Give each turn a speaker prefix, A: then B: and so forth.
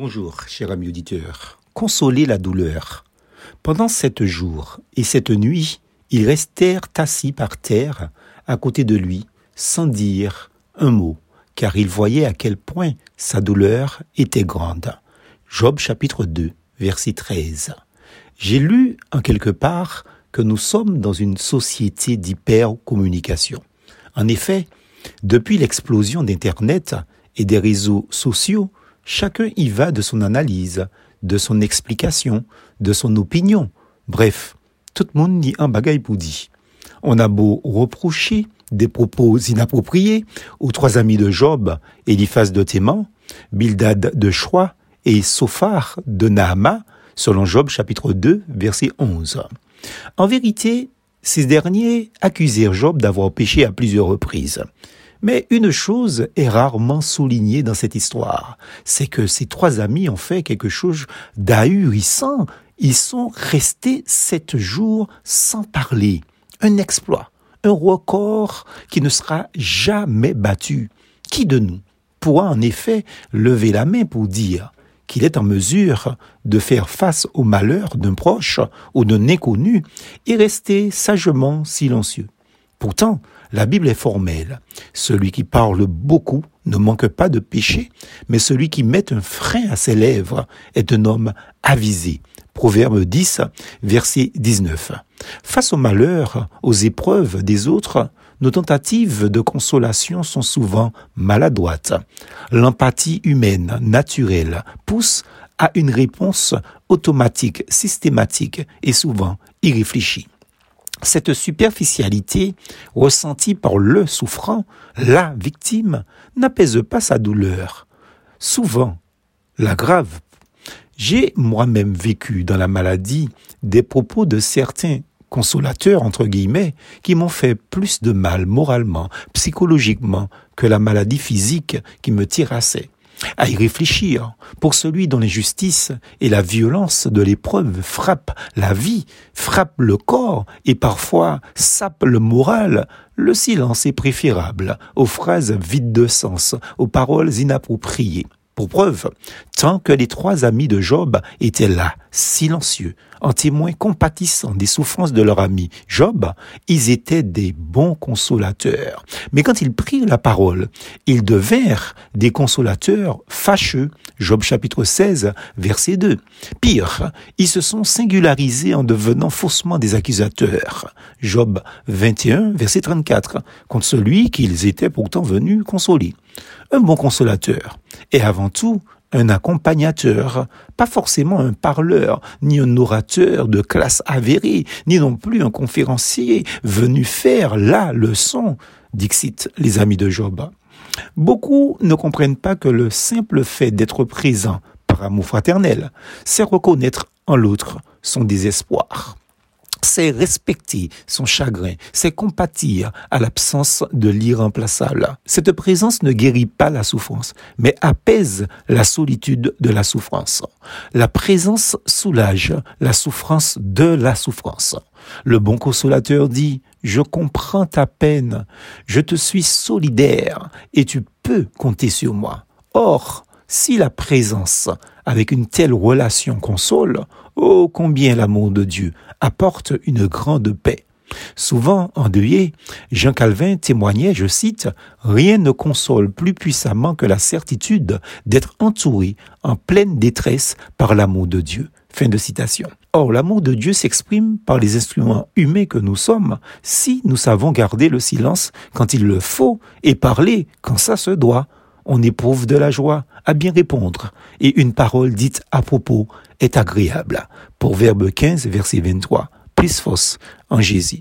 A: Bonjour, cher ami auditeur. Consoler la douleur. Pendant sept jours et cette nuit, ils restèrent assis par terre à côté de lui, sans dire un mot, car ils voyaient à quel point sa douleur était grande. Job chapitre 2, verset 13. J'ai lu en quelque part que nous sommes dans une société d'hypercommunication. En effet, depuis l'explosion d'Internet et des réseaux sociaux, Chacun y va de son analyse, de son explication, de son opinion. Bref, tout le monde dit un bagaille pour. On a beau reprocher des propos inappropriés aux trois amis de Job, Eliphaz de Théman, Bildad de Choix et Sophar de Nahama, selon Job chapitre 2, verset 11. En vérité, ces derniers accusèrent Job d'avoir péché à plusieurs reprises. Mais une chose est rarement soulignée dans cette histoire, c'est que ces trois amis ont fait quelque chose d'ahurissant. Ils sont restés sept jours sans parler. Un exploit, un record qui ne sera jamais battu. Qui de nous pourra en effet lever la main pour dire qu'il est en mesure de faire face au malheur d'un proche ou d'un inconnu et rester sagement silencieux? Pourtant, la Bible est formelle. Celui qui parle beaucoup ne manque pas de péché, mais celui qui met un frein à ses lèvres est un homme avisé. Proverbe 10, verset 19. Face au malheur, aux épreuves des autres, nos tentatives de consolation sont souvent maladroites. L'empathie humaine, naturelle, pousse à une réponse automatique, systématique et souvent irréfléchie. Cette superficialité ressentie par le souffrant, la victime, n'apaise pas sa douleur. Souvent, la grave. J'ai moi-même vécu dans la maladie des propos de certains consolateurs, entre guillemets, qui m'ont fait plus de mal moralement, psychologiquement, que la maladie physique qui me tirassait à y réfléchir. Pour celui dont l'injustice et la violence de l'épreuve frappent la vie, frappent le corps et parfois sapent le moral, le silence est préférable aux phrases vides de sens, aux paroles inappropriées. Pour preuve, tant que les trois amis de Job étaient là, silencieux, en témoins compatissants des souffrances de leur ami Job, ils étaient des bons consolateurs. Mais quand ils prirent la parole, ils devinrent des consolateurs fâcheux. Job chapitre 16, verset 2. Pire, ils se sont singularisés en devenant faussement des accusateurs. Job 21, verset 34, contre celui qu'ils étaient pourtant venus consoler. Un bon consolateur est avant tout un accompagnateur, pas forcément un parleur, ni un orateur de classe avérée, ni non plus un conférencier venu faire la leçon, dixit les amis de Job. Beaucoup ne comprennent pas que le simple fait d'être présent par amour fraternel, c'est reconnaître en l'autre son désespoir c'est respecter son chagrin, c'est compatir à l'absence de l'irremplaçable. Cette présence ne guérit pas la souffrance, mais apaise la solitude de la souffrance. La présence soulage la souffrance de la souffrance. Le bon consolateur dit, je comprends ta peine, je te suis solidaire et tu peux compter sur moi. Or, si la présence avec une telle relation console, oh combien l'amour de Dieu apporte une grande paix. Souvent endeuillé, Jean Calvin témoignait, je cite, Rien ne console plus puissamment que la certitude d'être entouré en pleine détresse par l'amour de Dieu. Fin de citation. Or, l'amour de Dieu s'exprime par les instruments humains que nous sommes si nous savons garder le silence quand il le faut et parler quand ça se doit on éprouve de la joie à bien répondre, et une parole dite à propos est agréable. Pour Verbe 15, verset 23, plus fausse en Jésus.